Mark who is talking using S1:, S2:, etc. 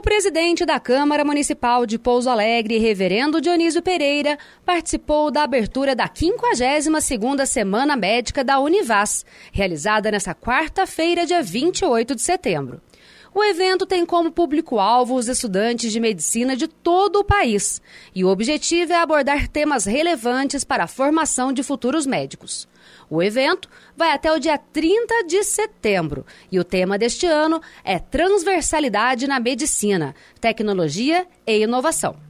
S1: O presidente da Câmara Municipal de Pouso Alegre, reverendo Dionísio Pereira, participou da abertura da 52ª Semana Médica da Univas, realizada nesta quarta-feira, dia 28 de setembro. O evento tem como público-alvo os estudantes de medicina de todo o país e o objetivo é abordar temas relevantes para a formação de futuros médicos. O evento vai até o dia 30 de setembro e o tema deste ano é Transversalidade na Medicina, Tecnologia e Inovação.